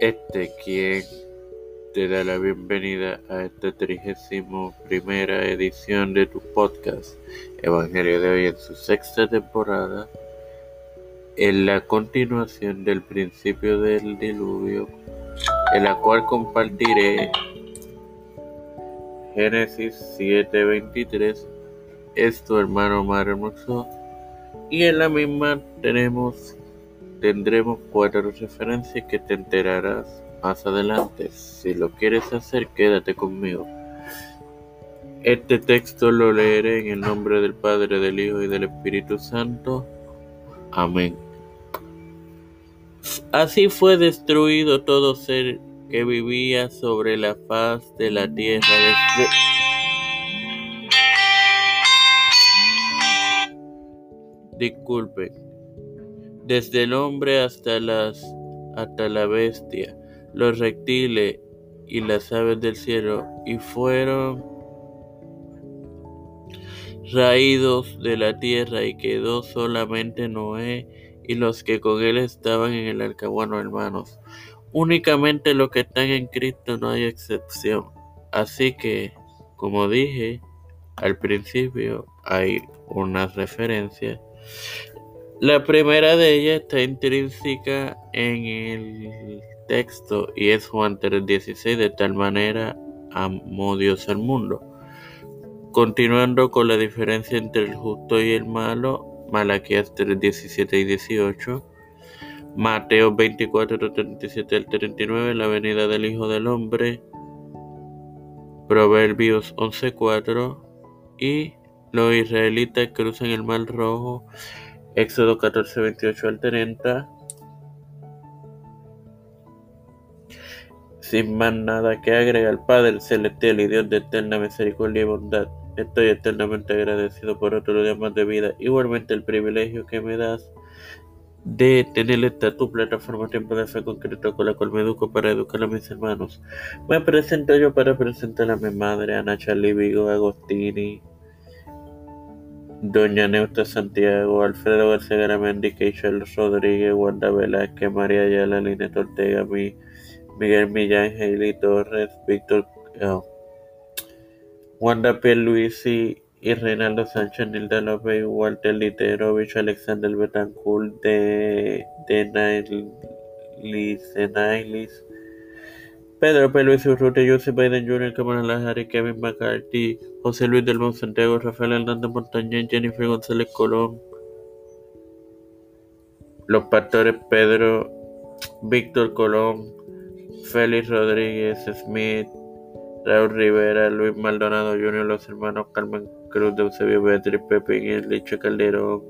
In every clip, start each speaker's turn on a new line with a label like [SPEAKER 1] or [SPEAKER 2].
[SPEAKER 1] Este quien te da la bienvenida a esta trigésimo primera edición de tu podcast Evangelio de hoy en su sexta temporada. En la continuación del principio del diluvio en la cual compartiré Génesis 7:23 es tu hermano más hermoso y en la misma tenemos tendremos cuatro referencias que te enterarás más adelante. Si lo quieres hacer, quédate conmigo. Este texto lo leeré en el nombre del Padre, del Hijo y del Espíritu Santo. Amén. Así fue destruido todo ser que vivía sobre la faz de la tierra desde... Disculpe, desde el hombre hasta las hasta la bestia, los reptiles y las aves del cielo, y fueron raídos de la tierra, y quedó solamente Noé y los que con él estaban en el arca. Hermanos, únicamente los que están en Cristo no hay excepción. Así que, como dije al principio, hay unas referencias. La primera de ellas está intrínseca en el texto y es Juan 3:16, de tal manera amó Dios al mundo. Continuando con la diferencia entre el justo y el malo, Malaquías 3:17 y 18, Mateo 24, 37 al 39, la venida del Hijo del Hombre, Proverbios 11:4 y los israelitas cruzan el Mar Rojo, Éxodo 14, 28 al 30. Sin más nada que agregar, Padre celestial y Dios de eterna misericordia y bondad, estoy eternamente agradecido por otro día más de vida, igualmente el privilegio que me das de tener esta tu plataforma Tiempo de Fe Concreto con la cual me educo para educar a mis hermanos. Me presento yo para presentar a mi madre, Ana Charlie Vigo Agostini, Doña Neusta Santiago, Alfredo García Garamendi, Keishel Rodríguez, Wanda Velázquez, María Ayala, Linet Ortega, Miguel Millán, Hailey Torres, Víctor, oh, Wanda Pierluisi y Reinaldo Sánchez, Nilda López, Walter Literovich, Alexander Betancourt, de, de Nailis, Pedro P. Luis Urrutia, Joseph Biden Jr., Kamala Harris, Kevin McCarthy, José Luis del Monte Santiago, Rafael Hernández Montañez, Jennifer González Colón, los pastores Pedro, Víctor Colón, Félix Rodríguez Smith, Raúl Rivera, Luis Maldonado Jr., los hermanos Carmen Cruz de Eusebio Beatriz Pepe Licho Calderón,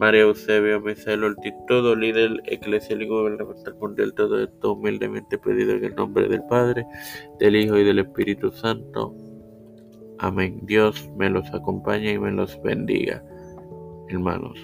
[SPEAKER 1] María Eusebio Misael Ortiz, todo líder eclesial y gubernamental mundial, todo esto humildemente pedido en el nombre del Padre, del Hijo y del Espíritu Santo. Amén. Dios me los acompañe y me los bendiga, hermanos.